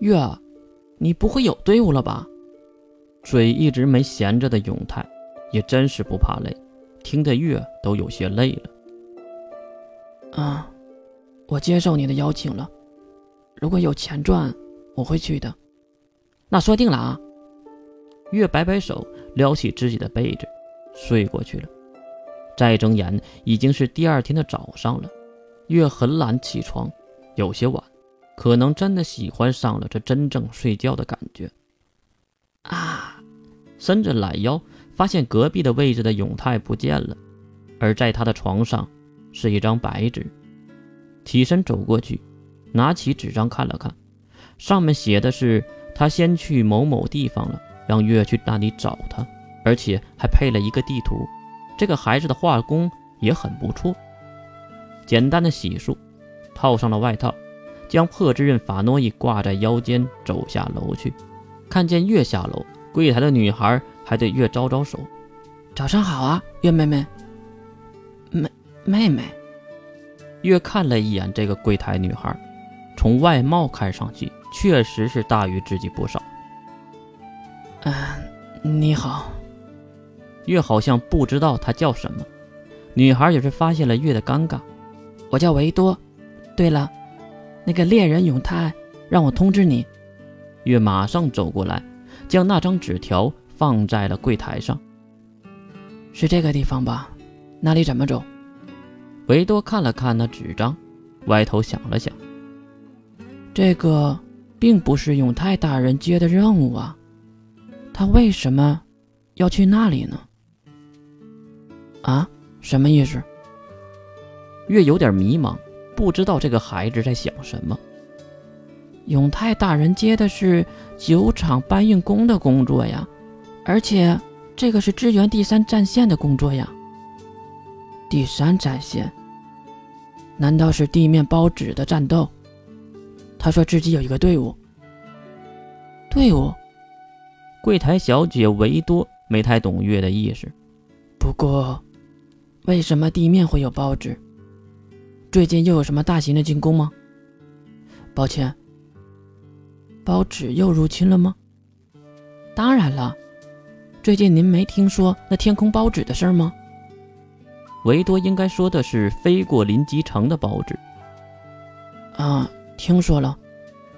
月，你不会有队伍了吧？嘴一直没闲着的永泰，也真是不怕累，听得月都有些累了。啊，我接受你的邀请了。如果有钱赚，我会去的。那说定了啊！月摆摆手，撩起自己的被子，睡过去了。再睁眼，已经是第二天的早上了。月很懒，起床有些晚，可能真的喜欢上了这真正睡觉的感觉。啊！伸着懒腰，发现隔壁的位置的永泰不见了，而在他的床上是一张白纸。起身走过去，拿起纸张看了看，上面写的是他先去某某地方了，让月去那里找他，而且还配了一个地图。这个孩子的画工也很不错。简单的洗漱，套上了外套，将破之刃法诺伊挂在腰间，走下楼去。看见月下楼，柜台的女孩还对月招招手：“早上好啊，月妹妹。”“妹妹妹。”月看了一眼这个柜台女孩，从外貌看上去确实是大于自己不少。“嗯，你好。”月好像不知道她叫什么，女孩也是发现了月的尴尬。我叫维多。对了，那个猎人永泰让我通知你。月马上走过来，将那张纸条放在了柜台上。是这个地方吧？那里怎么走？维多看了看那纸张，歪头想了想。这个并不是永泰大人接的任务啊，他为什么要去那里呢？啊，什么意思？月有点迷茫，不知道这个孩子在想什么。永泰大人接的是酒厂搬运工的工作呀，而且这个是支援第三战线的工作呀。第三战线？难道是地面包纸的战斗？他说自己有一个队伍。队伍？柜台小姐维多没太懂月的意思。不过，为什么地面会有报纸？最近又有什么大型的进攻吗？抱歉，包纸又入侵了吗？当然了，最近您没听说那天空包纸的事儿吗？维多应该说的是飞过林吉城的包纸。啊，听说了。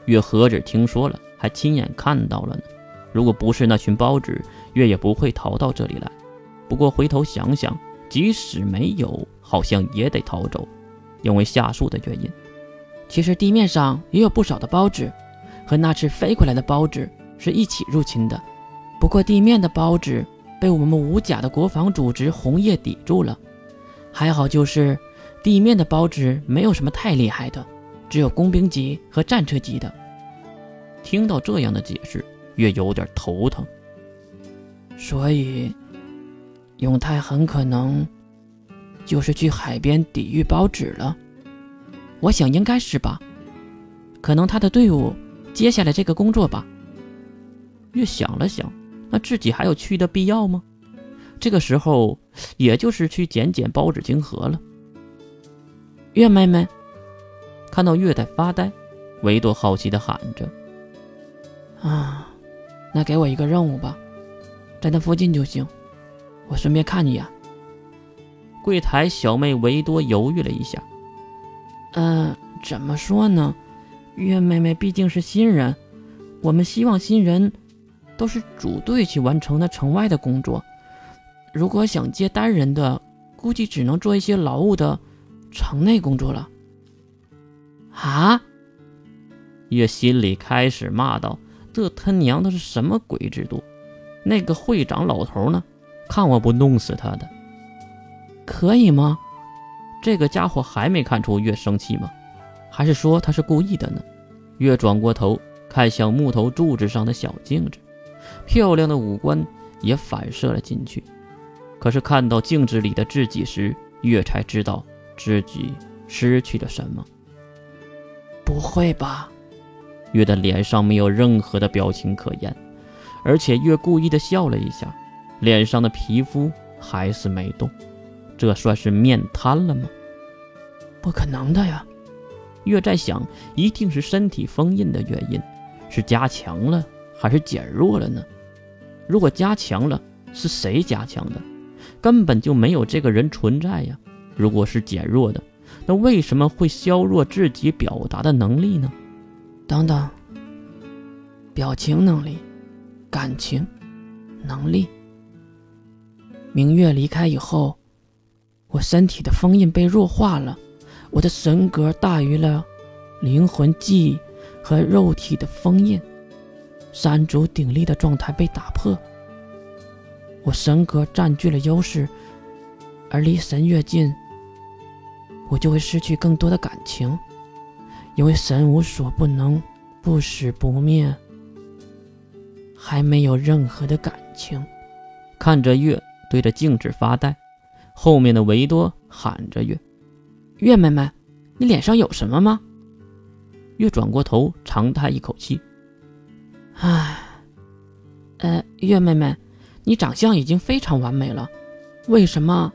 月何止听说了，还亲眼看到了呢。如果不是那群包纸，月也不会逃到这里来。不过回头想想，即使没有，好像也得逃走。因为下树的原因，其实地面上也有不少的包纸，和那次飞过来的包纸是一起入侵的。不过地面的包纸被我们五甲的国防组织红叶抵住了。还好就是地面的包纸没有什么太厉害的，只有工兵级和战车级的。听到这样的解释，越有点头疼。所以，永泰很可能。就是去海边抵御包纸了，我想应该是吧，可能他的队伍接下来这个工作吧。月想了想，那自己还有去的必要吗？这个时候，也就是去捡捡包纸晶盒了。月妹妹看到月在发呆，维多好奇的喊着：“啊，那给我一个任务吧，在那附近就行，我顺便看一眼。”柜台小妹维多犹豫了一下，嗯，怎么说呢？月妹妹毕竟是新人，我们希望新人都是组队去完成那城外的工作。如果想接单人的，估计只能做一些劳务的城内工作了。啊！月心里开始骂道：“这他娘的是什么鬼制度？那个会长老头呢？看我不弄死他的！”可以吗？这个家伙还没看出月生气吗？还是说他是故意的呢？月转过头看向木头柱子上的小镜子，漂亮的五官也反射了进去。可是看到镜子里的自己时，月才知道自己失去了什么。不会吧？月的脸上没有任何的表情可言，而且月故意的笑了一下，脸上的皮肤还是没动。这算是面瘫了吗？不可能的呀！月在想，一定是身体封印的原因。是加强了还是减弱了呢？如果加强了，是谁加强的？根本就没有这个人存在呀！如果是减弱的，那为什么会削弱自己表达的能力呢？等等，表情能力、感情能力。明月离开以后，我身体的封印被弱化了，我的神格大于了灵魂记忆和肉体的封印，三足鼎立的状态被打破。我神格占据了优势，而离神越近。我就会失去更多的感情，因为神无所不能，不死不灭，还没有任何的感情。看着月对着镜子发呆，后面的维多喊着月：“月妹妹，你脸上有什么吗？”月转过头，长叹一口气：“唉，呃，月妹妹，你长相已经非常完美了，为什么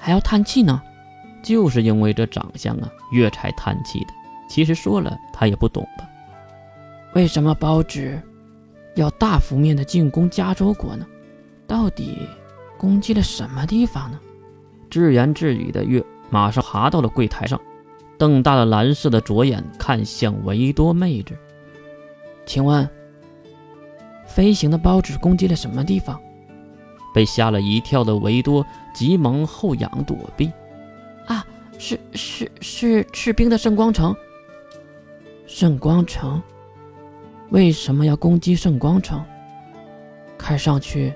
还要叹气呢？”就是因为这长相啊，月才叹气的。其实说了他也不懂的？为什么包纸要大幅面的进攻加州国呢？到底攻击了什么地方呢？自言自语的月马上爬到了柜台上，瞪大了蓝色的左眼看向维多妹子。请问，飞行的包子攻击了什么地方？被吓了一跳的维多急忙后仰躲避。啊是是是赤兵的圣光城。圣光城为什么要攻击圣光城？看上去，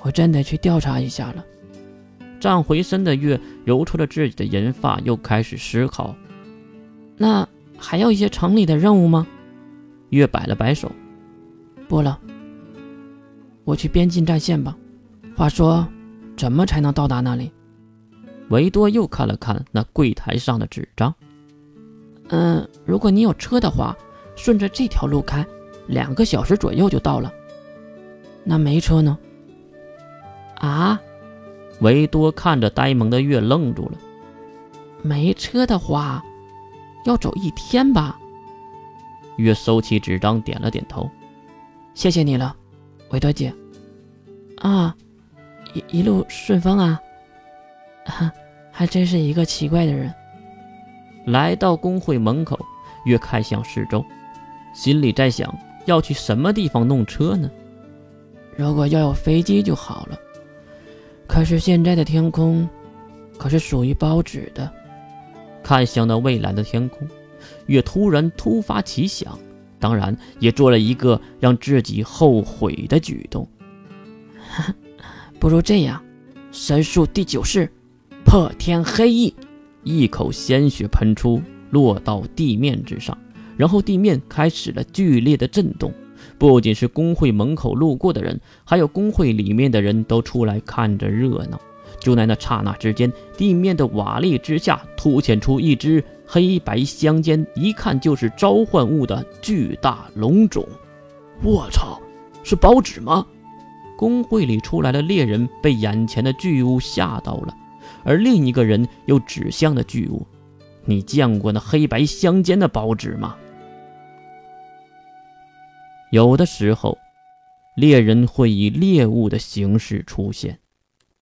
我真得去调查一下了。站回身的月揉出了自己的银发，又开始思考。那还要一些城里的任务吗？月摆了摆手，不了。我去边境战线吧。话说，怎么才能到达那里？维多又看了看那柜台上的纸张。嗯，如果你有车的话，顺着这条路开，两个小时左右就到了。那没车呢？啊？维多看着呆萌的月愣住了。没车的话，要走一天吧？月收起纸张，点了点头。谢谢你了，维多姐。啊，一一路顺风啊。哈，还真是一个奇怪的人。来到工会门口，月看向四周，心里在想：要去什么地方弄车呢？如果要有飞机就好了。可是现在的天空，可是属于包纸的。看向那蔚蓝的天空，月突然突发奇想，当然也做了一个让自己后悔的举动。不如这样，神术第九式。破天黑翼，一口鲜血喷出，落到地面之上，然后地面开始了剧烈的震动。不仅是工会门口路过的人，还有工会里面的人都出来看着热闹。就在那刹那之间，地面的瓦砾之下凸显出一只黑白相间、一看就是召唤物的巨大龙种。我操，是包纸吗？工会里出来的猎人被眼前的巨物吓到了。而另一个人又指向了巨物：“你见过那黑白相间的包纸吗？”有的时候，猎人会以猎物的形式出现。